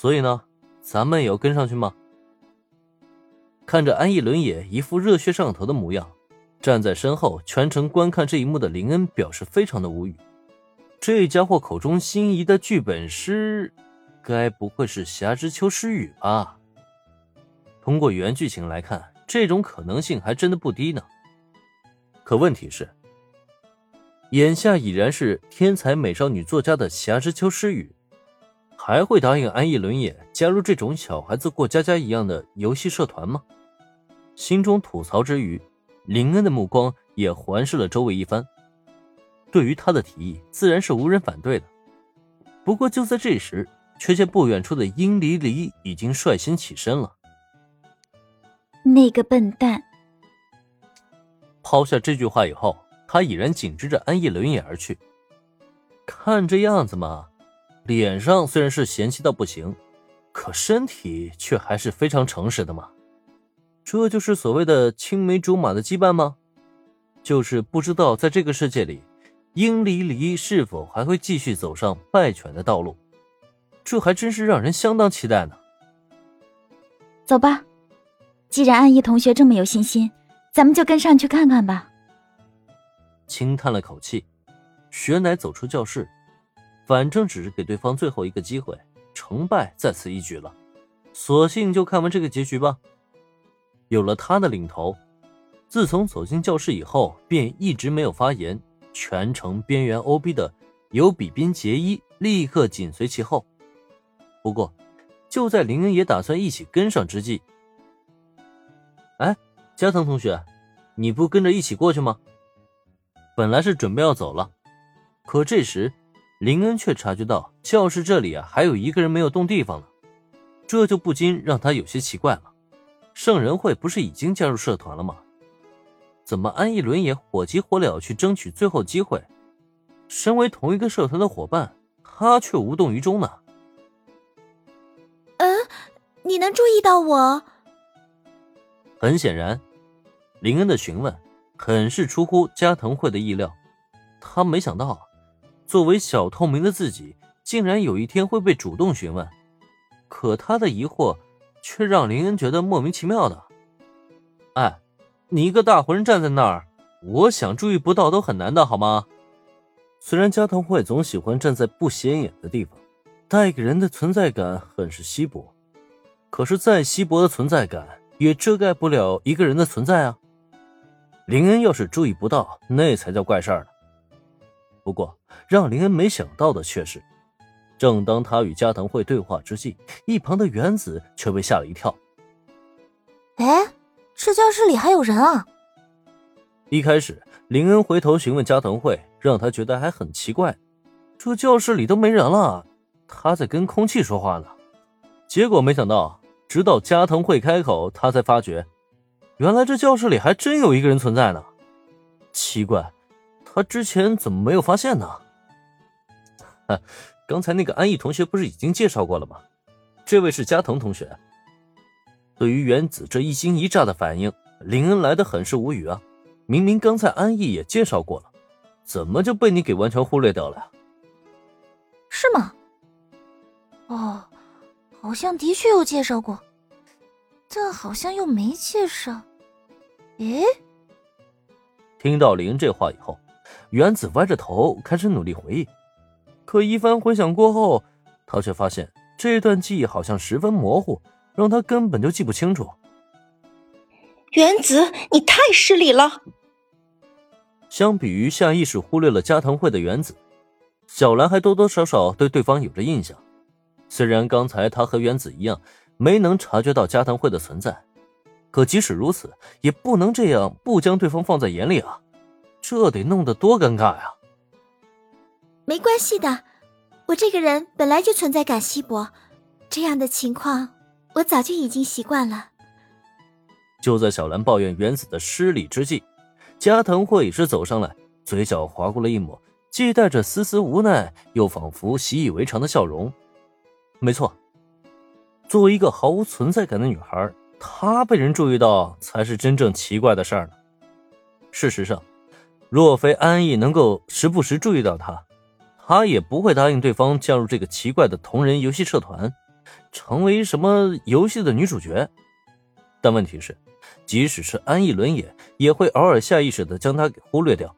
所以呢，咱们也要跟上去吗？看着安逸伦也一副热血上头的模样，站在身后全程观看这一幕的林恩表示非常的无语。这家伙口中心仪的剧本师，该不会是霞之秋诗雨吧？通过原剧情来看，这种可能性还真的不低呢。可问题是，眼下已然是天才美少女作家的霞之秋诗雨，还会答应安逸轮也加入这种小孩子过家家一样的游戏社团吗？心中吐槽之余，林恩的目光也环视了周围一番。对于他的提议，自然是无人反对的。不过就在这时，却见不远处的殷离离已经率先起身了。那个笨蛋！抛下这句话以后，他已然紧追着安逸轮眼而去。看这样子嘛，脸上虽然是嫌弃到不行，可身体却还是非常诚实的嘛。这就是所谓的青梅竹马的羁绊吗？就是不知道在这个世界里，殷离离是否还会继续走上败犬的道路？这还真是让人相当期待呢。走吧，既然安逸同学这么有信心，咱们就跟上去看看吧。轻叹了口气，雪乃走出教室，反正只是给对方最后一个机会，成败在此一举了，索性就看完这个结局吧。有了他的领头，自从走进教室以后，便一直没有发言，全程边缘 OB 的有比宾杰伊立刻紧随其后。不过，就在林恩也打算一起跟上之际，哎，加藤同学，你不跟着一起过去吗？本来是准备要走了，可这时林恩却察觉到教室这里啊还有一个人没有动地方呢，这就不禁让他有些奇怪了。圣人会不是已经加入社团了吗？怎么安逸伦也火急火燎去争取最后机会？身为同一个社团的伙伴，他却无动于衷呢？嗯，你能注意到我？很显然，林恩的询问很是出乎加藤会的意料。他没想到，作为小透明的自己，竟然有一天会被主动询问。可他的疑惑。却让林恩觉得莫名其妙的。哎，你一个大活人站在那儿，我想注意不到都很难的，好吗？虽然加藤会总喜欢站在不显眼的地方，带给人的存在感很是稀薄，可是再稀薄的存在感也遮盖不了一个人的存在啊。林恩要是注意不到，那才叫怪事儿呢。不过，让林恩没想到的却是。正当他与加藤会对话之际，一旁的原子却被吓了一跳。哎，这教室里还有人啊！一开始，林恩回头询问加藤会，让他觉得还很奇怪，这教室里都没人了，他在跟空气说话呢。结果没想到，直到加藤会开口，他才发觉，原来这教室里还真有一个人存在呢。奇怪，他之前怎么没有发现呢？哈。刚才那个安逸同学不是已经介绍过了吗？这位是加藤同学。对于原子这一惊一乍的反应，林恩来的很是无语啊！明明刚才安逸也介绍过了，怎么就被你给完全忽略掉了呀？是吗？哦，好像的确有介绍过，但好像又没介绍。诶？听到林恩这话以后，原子歪着头开始努力回忆。可一番回想过后，他却发现这段记忆好像十分模糊，让他根本就记不清楚。原子，你太失礼了。相比于下意识忽略了加藤会的原子，小兰还多多少少对对方有着印象。虽然刚才她和原子一样没能察觉到加藤会的存在，可即使如此，也不能这样不将对方放在眼里啊！这得弄得多尴尬呀！没关系的，我这个人本来就存在感稀薄，这样的情况我早就已经习惯了。就在小兰抱怨原子的失礼之际，加藤惠也是走上来，嘴角划过了一抹既带着丝丝无奈，又仿佛习以为常的笑容。没错，作为一个毫无存在感的女孩，她被人注意到才是真正奇怪的事儿呢。事实上，若非安逸能够时不时注意到他。他也不会答应对方加入这个奇怪的同人游戏社团，成为什么游戏的女主角。但问题是，即使是安逸轮眼，也会偶尔下意识的将他给忽略掉。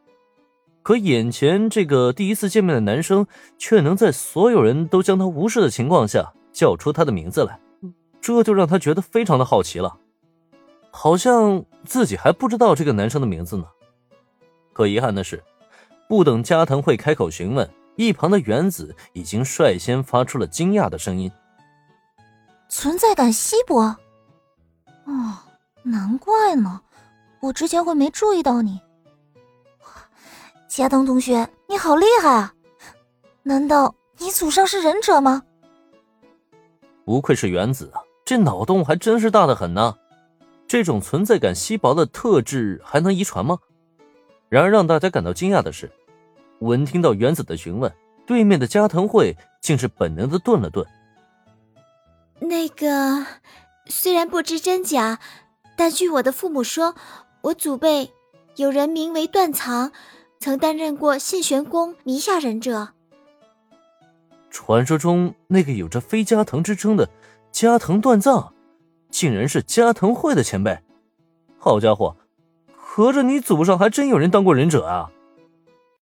可眼前这个第一次见面的男生，却能在所有人都将他无视的情况下叫出他的名字来，这就让他觉得非常的好奇了，好像自己还不知道这个男生的名字呢。可遗憾的是，不等加藤会开口询问，一旁的原子已经率先发出了惊讶的声音：“存在感稀薄。哦，难怪呢，我之前会没注意到你。”加藤同学，你好厉害啊！难道你祖上是忍者吗？不愧是原子啊，这脑洞还真是大的很呢。这种存在感稀薄的特质还能遗传吗？然而让大家感到惊讶的是，闻听到原子的询问，对面的加藤惠竟是本能的顿了顿。那个，虽然不知真假，但据我的父母说，我祖辈有人名为断藏。曾担任过信玄宫弥下忍者。传说中那个有着飞加藤之称的加藤断藏，竟然是加藤会的前辈。好家伙，合着你祖上还真有人当过忍者啊！